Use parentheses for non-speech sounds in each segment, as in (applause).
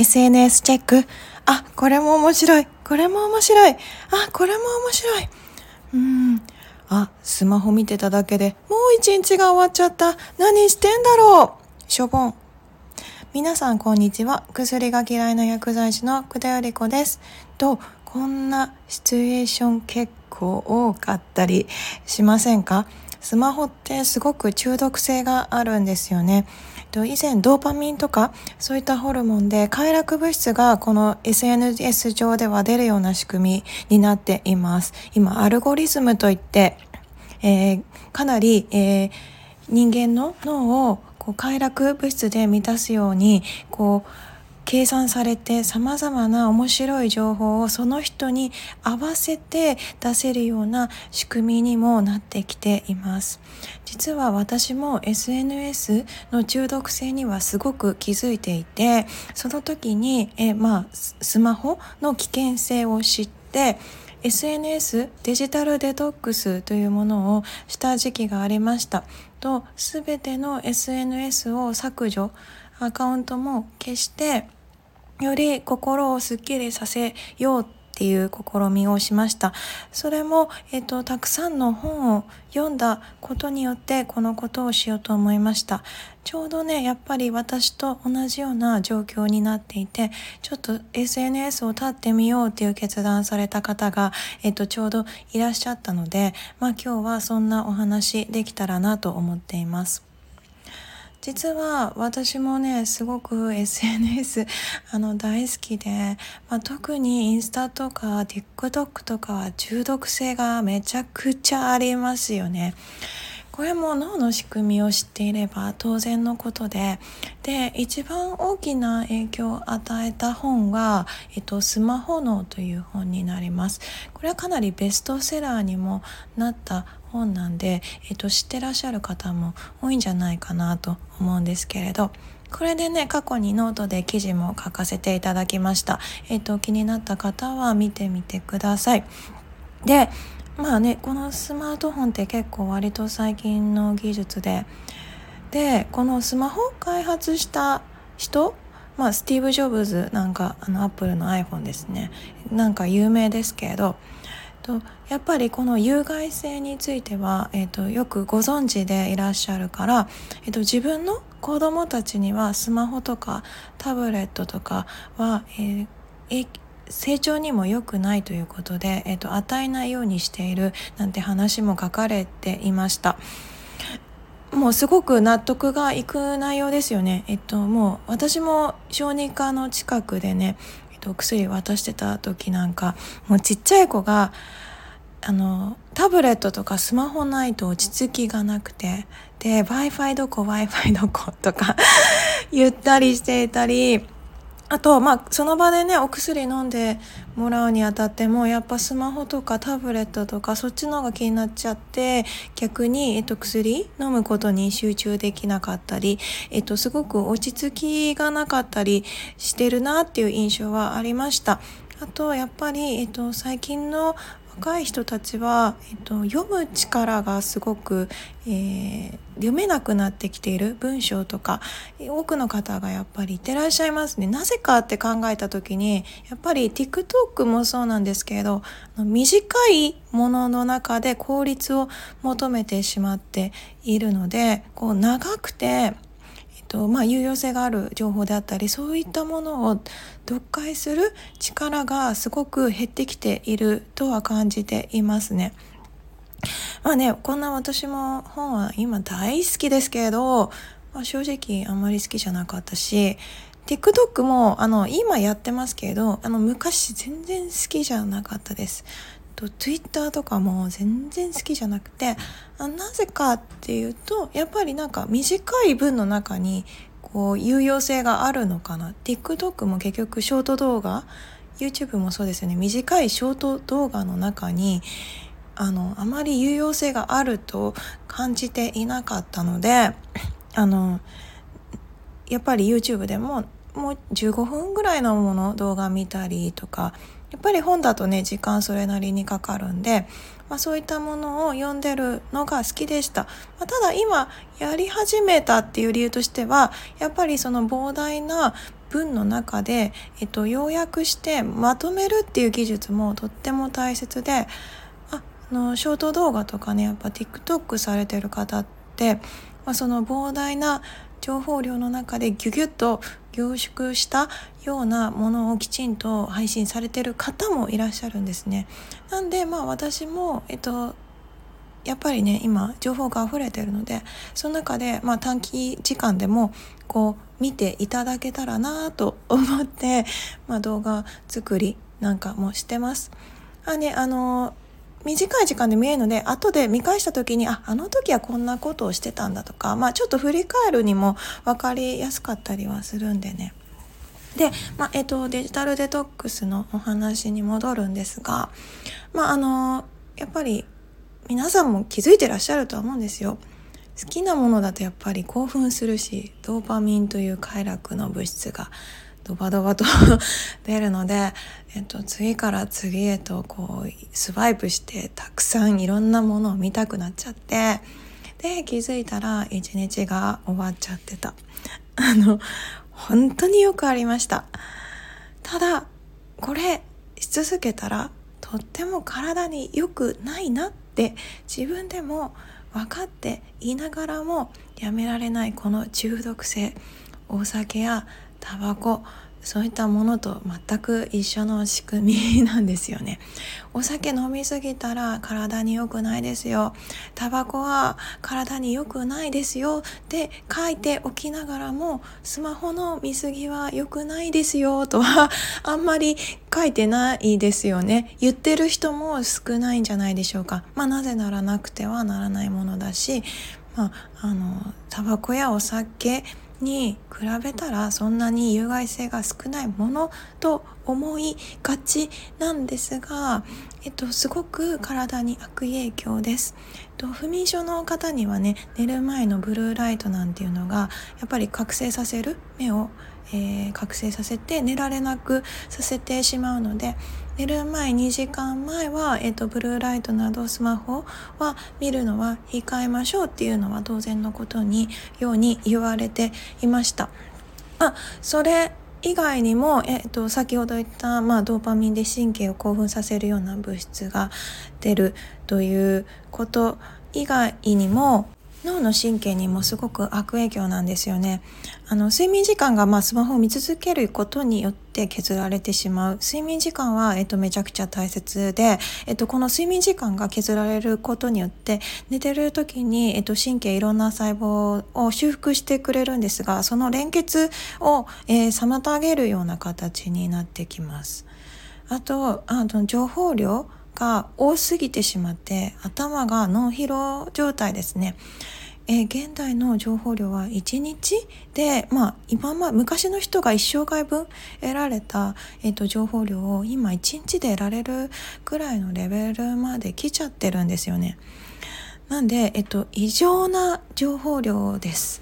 SNS チェック。あ、これも面白い。これも面白い。あ、これも面白い。うん。あ、スマホ見てただけでもう一日が終わっちゃった。何してんだろう。しょぼん。皆さんこんにちは。薬が嫌いな薬剤師の久田より子です。と、こんなシチュエーション結構多かったりしませんか？スマホってすごく中毒性があるんですよね。と以前ドーパミンとかそういったホルモンで快楽物質がこの SNS 上では出るような仕組みになっています。今アルゴリズムといって、えー、かなり、えー、人間の脳をこう快楽物質で満たすようにこう計算されて様々な面白い情報をその人に合わせて出せるような仕組みにもなってきています。実は私も SNS の中毒性にはすごく気づいていてその時にえまあスマホの危険性を知って SNS デジタルデトックスというものをした時期がありました。と全ての SNS を削除アカウントも消してより心をすっきりさせようっていう試みをしました。それも、えっと、たくさんの本を読んだことによってこのことをしようと思いました。ちょうどね、やっぱり私と同じような状況になっていて、ちょっと SNS を立ってみようっていう決断された方が、えっと、ちょうどいらっしゃったので、まあ今日はそんなお話できたらなと思っています。実は私もねすごく SNS あの大好きで、まあ、特にインスタとか TikTok とかは中毒性がめちゃくちゃありますよね。これも脳の仕組みを知っていれば当然のことでで一番大きな影響を与えた本が「えっと、スマホ脳」という本になりますこれはかなりベストセラーにもなった本なんで、えっと、知ってらっしゃる方も多いんじゃないかなと思うんですけれどこれでね過去にノートで記事も書かせていただきました、えっと、気になった方は見てみてください。でまあねこのスマートフォンって結構割と最近の技術ででこのスマホを開発した人まあスティーブ・ジョブズなんかあのアップルの iPhone ですね。なんか有名ですけれどとやっぱりこの有害性については、えーと、よくご存知でいらっしゃるから、えーと、自分の子供たちにはスマホとかタブレットとかは、えー、成長にも良くないということで、えーと、与えないようにしているなんて話も書かれていました。もうすごく納得がいく内容ですよね。えっと、もう私も小児科の近くでね、と、薬渡してた時なんか、もうちっちゃい子が、あの、タブレットとかスマホないと落ち着きがなくて、で、Wi-Fi どこ Wi-Fi どことか (laughs) 言ったりしていたり、あと、まあ、その場でね、お薬飲んでもらうにあたっても、やっぱスマホとかタブレットとか、そっちの方が気になっちゃって、逆に、えっと、薬飲むことに集中できなかったり、えっと、すごく落ち着きがなかったりしてるなっていう印象はありました。あと、やっぱり、えっと、最近の若い人たちは、えっと、読む力がすごく、えー、読めなくなってきている文章とか多くの方がやっぱりいってらっしゃいますね。なぜかって考えた時にやっぱり TikTok もそうなんですけれど短いものの中で効率を求めてしまっているのでこう長くてとまあ、有用性がある情報であったりそういったものを読解する力がすごく減ってきているとは感じていますね。まあねこんな私も本は今大好きですけれど、まあ、正直あんまり好きじゃなかったし TikTok もあの今やってますけれどあの昔全然好きじゃなかったです。と Twitter とかも全然好きじゃなくてあなぜかっていうとやっぱりなんか短い文の中にこう有用性があるのかな。TikTok も結局ショート動画 YouTube もそうですよね。短いショート動画の中にあのあまり有用性があると感じていなかったのであのやっぱり YouTube でももう15分ぐらいのもの動画見たりとかやっぱり本だとね時間それなりにかかるんで、まあ、そういったものを読んでるのが好きでした、まあ、ただ今やり始めたっていう理由としてはやっぱりその膨大な文の中で、えっと、要約してまとめるっていう技術もとっても大切であのショート動画とかねやっぱ TikTok されてる方って、まあ、その膨大な情報量の中でギュギュッと凝縮したようなものをきちんと配信されてる方もいらっしゃるんですね。なんでまあ私も、えっと、やっぱりね今情報が溢れてるのでその中で、まあ、短期時間でもこう見ていただけたらなと (laughs) 思って、まあ、動画作りなんかもしてます。あねあの短い時間で見えるので後で見返した時にああの時はこんなことをしてたんだとか、まあ、ちょっと振り返るにも分かりやすかったりはするんでね。で、まあ、えっと、デジタルデトックスのお話に戻るんですが、まあ、あの、やっぱり皆さんも気づいてらっしゃるとは思うんですよ。好きなものだとやっぱり興奮するし、ドーパミンという快楽の物質がドバドバと (laughs) 出るので、えっと、次から次へとこうスワイプしてたくさんいろんなものを見たくなっちゃってで気づいたら一日が終わっちゃってた。(laughs) あの本当によくありました。ただこれし続けたらとっても体に良くないなって自分でも分かっていながらもやめられないこの中毒性お酒やタバコそういったものと全く一緒の仕組み (laughs) なんですよね。お酒飲みすぎたら体に良くないですよ。タバコは体に良くないですよって書いておきながらもスマホの見過ぎは良くないですよとはあんまり書いてないですよね。言ってる人も少ないんじゃないでしょうか。まあなぜならなくてはならないものだし、まあ、あのタバコやお酒に比べたらそんなに有害性が少ないものと思いがちなんですが、えっと、すごく体に悪影響です。と不眠症の方にはね寝る前のブルーライトなんていうのがやっぱり覚醒させる目をえー、覚醒させて寝られなくさせてしまうので寝る前2時間前は、えーと、ブルーライトなどスマホは見るのは控えましょうっていうのは当然のことにように言われていました。あそれ以外にも、えっと、先ほど言った、まあ、ドーパミンで神経を興奮させるような物質が出るということ以外にも脳の神経にもすごく悪影響なんですよね。あの睡眠時間がまあスマホを見続けることによって削られてしまう睡眠時間は、えっと、めちゃくちゃ大切で、えっと、この睡眠時間が削られることによって寝てる時に、えっと、神経いろんな細胞を修復してくれるんですがその連結を、えー、妨げるような形になってきます。あとあの情報量が多すぎてしまって頭が脳疲労状態ですね。え、現代の情報量は1日？で、まあ、今ま昔の人が一生涯分得られた、えーと、情報量を今1日で得られるぐらいのレベルまで来ちゃってるんですよね。なんで、えっ、と、異常な情報量です。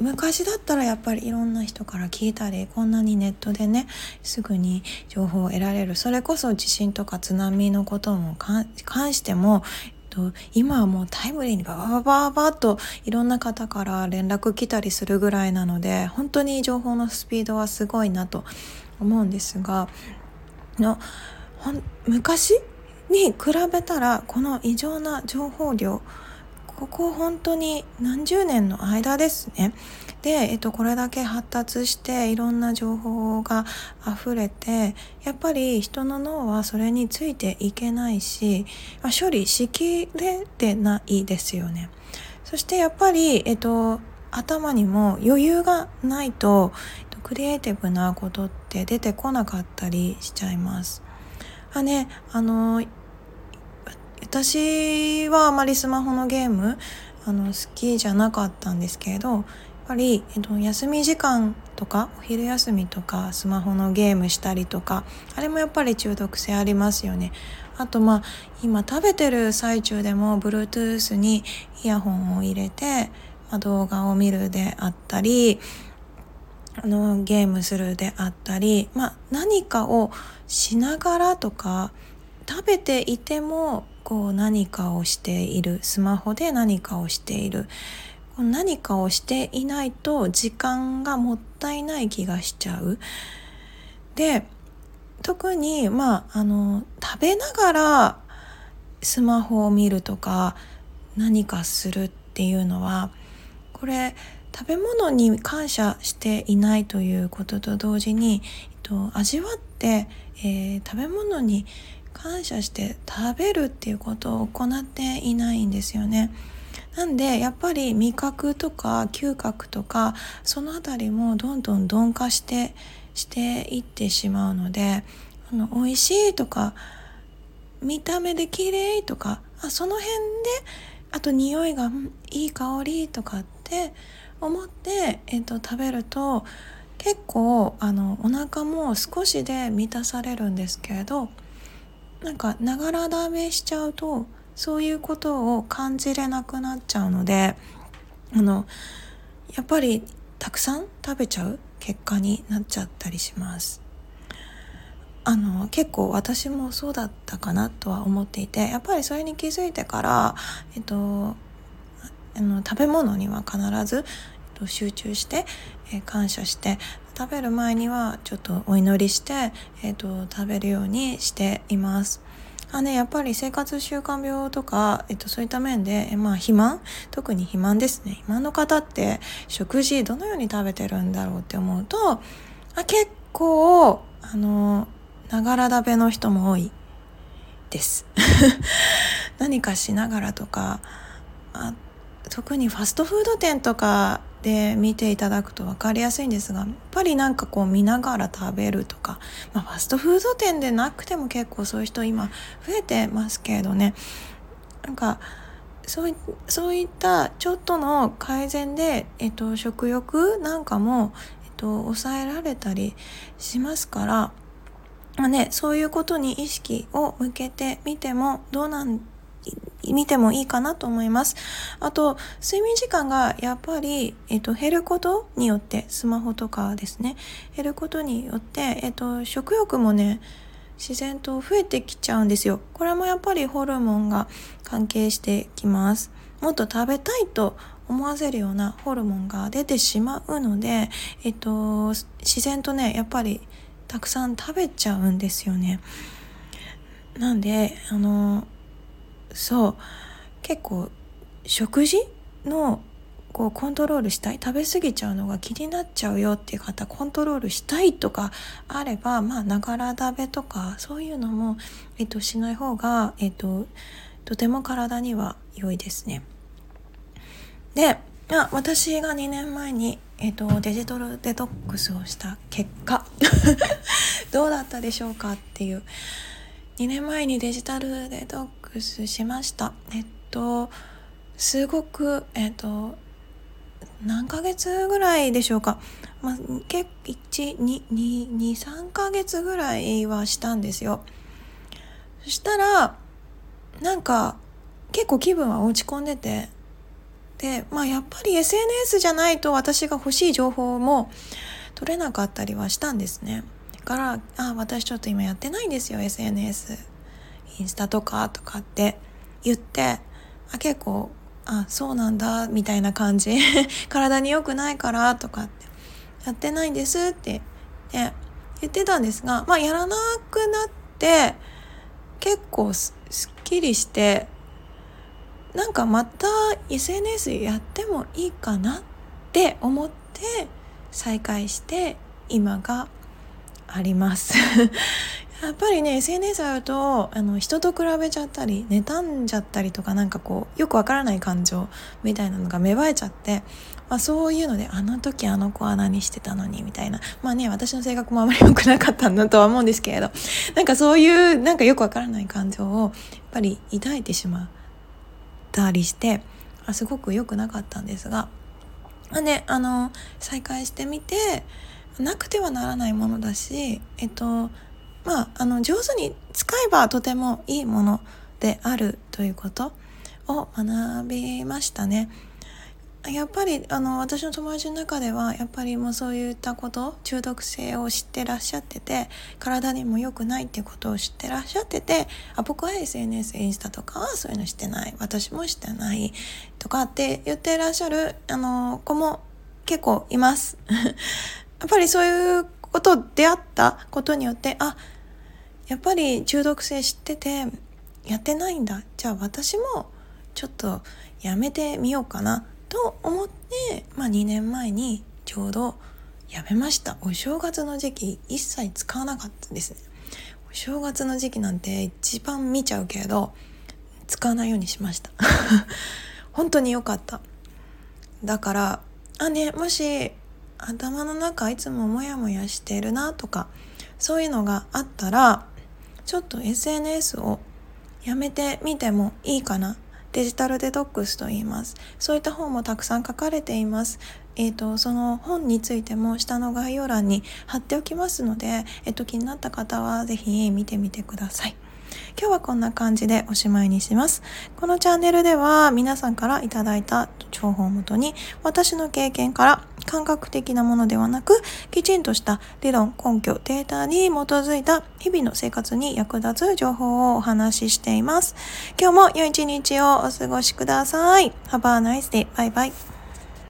昔だったらやっぱりいろんな人から聞いたりこんなにネットでねすぐに情報を得られる。それこそ地震とか津波のことも関しても今はもうタイムリーにバババババッといろんな方から連絡来たりするぐらいなので本当に情報のスピードはすごいなと思うんですがの昔に比べたらこの異常な情報量ここ本当に何十年の間ですね。で、えっと、これだけ発達していろんな情報が溢れてやっぱり人の脳はそれについていけないし、まあ、処理しきれてないですよね。そしてやっぱり、えっと、頭にも余裕がないとクリエイティブなことって出てこなかったりしちゃいます。あね、あの私はあまりスマホのゲームあの好きじゃなかったんですけれどやっぱり、えっと、休み時間とかお昼休みとかスマホのゲームしたりとかあれもやっぱり中毒性ありますよね。あとまあ今食べてる最中でも Bluetooth にイヤホンを入れて、まあ、動画を見るであったりあのゲームするであったり、まあ、何かをしながらとか食べていてもこう何かをしているスマホで何かをしている何かをしていないと時間がもったいない気がしちゃう。で特にまああの食べながらスマホを見るとか何かするっていうのはこれ食べ物に感謝していないということと同時に、えっと、味わって、えー、食べ物に感謝して食べるっていうことを行っていないんですよね。なんでやっぱり味覚とか嗅覚とかその辺りもどんどん鈍化してしていってしまうのであの美味しいとか見た目で綺麗とかあその辺であと匂いがいい香りとかって思って、えーと、食べると結構あのお腹も少しで満たされるんですけれどなんかながら食べしちゃうとそういうことを感じれなくなっちゃうのであのやっぱりたくさん食べちゃう結果になっちゃったりします。あの結構私もそうだったかなとは思っていてやっぱりそれに気づいてから、えっと、あの食べ物には必ず、えっと、集中して、え感謝して食べる前にはちょっとお祈りして、えっと、食べるようにしています。あね、やっぱり生活習慣病とか、えっと、そういった面で、まあ、肥満？特に肥満ですね。肥満の方って食事どのように食べてるんだろうって思うとあ結構あのながら食べの人も多い。です。(laughs) 何かしながらとかあ特にファストフード店とかで見ていただくと分かりやすいんですがやっぱりなんかこう見ながら食べるとか、まあ、ファストフード店でなくても結構そういう人今増えてますけれどね。なんかそういったちょっとの改善で、えっと、食欲なんかも、えっと、抑えられたりしますからまあね、そういうことに意識を向けてみてもどうなん見てもいいかなと思います。あと、睡眠時間がやっぱり、えっと、減ることによって、スマホとかですね、減ることによって、えっと、食欲もね、自然と増えてきちゃうんですよ。これもやっぱりホルモンが関係してきます。もっと食べたいと思わせるようなホルモンが出てしまうので、えっと、自然とね、やっぱりたくさん食べちゃうんですよね。なんであのそう。結構食事のこうコントロールしたい。食べ過ぎちゃうのが気になっちゃうよっていう方コントロールしたいとかあればまあながら食べとかそういうのも、えっと、しない方が、えっと、とても体には良いですね。であ私が2年前に、えーと、デジタルデトックスをした結果 (laughs) どうだったでしょうかっていう。2年前にデジタルデトックスしましたえっとすごくえっと何ヶ月ぐらいでしょうか、まあ、結123ヶ月ぐらいはしたんですよそしたらなんか結構気分は落ち込んでてで、まあやっぱり SNS じゃないと私が欲しい情報も取れなかったりはしたんですね。だから、あ、私ちょっと今やってないんですよ、SNS。インスタとかとかって言って、あ、結構、あ、そうなんだ、みたいな感じ。(laughs) 体に良くないからとかって、やってないんですって言ってたんですが、まあやらなくなって、結構すっきりして、なんかまた SNS やってもいいかなって思って再開して今がありますやっぱりね SNS あるとあの人と比べちゃったり妬んじゃったりとかなんかこうよくわからない感情みたいなのが芽生えちゃって、まあ、そういうのであの時あの子は何してたのにみたいな。まあね私の性格もあまり良くなかったんだとは思うんですけれどなんかそういうなんかよくわからない感情をやっぱり抱いてしまうたりしてあすごく良くなかったんですが、まあね、あの再開してみてなくてはならないものだしえっとまああの上手に使えばとてもいいものであるということを学びましたね。やっぱりあの私の友達の中ではやっぱりもうそういったこと中毒性を知ってらっしゃってて体にも良くないっていうことを知ってらっしゃっててあ僕は SNS インスタとかはそういうのしてない私もしてないとかって言ってらっしゃるあの子も結構います (laughs) やっぱりそういうこと出会ったことによってあやっぱり中毒性知っててやってないんだ。じゃあ私もちょっとやめてみようかな。と思って、まあ、2年前にちょうどやめました。お正月の時期一切使わなかったです。ねお正月の時期なんて一番見ちゃうけど使わないようにしました。(laughs) 本当に良かった。だからあねもし頭の中いつもモヤモヤしてるなとかそういうのがあったらちょっと SNS をやめてみてもいいかな。デジタルデトックスと言います。そういった本もたくさん書かれています。えーと、その本についても下の概要欄に貼っておきますので、えーと、気になった方は是非見てみてください。今日はこんな感じでおしまいにします。このチャンネルでは皆さんからいただいた情報をもとに私の経験から感覚的なものではなくきちんとした理論、根拠、データに基づいた日々の生活に役立つ情報をお話ししています。今日も良い一日をお過ごしください。Have a nice day. バイバイ。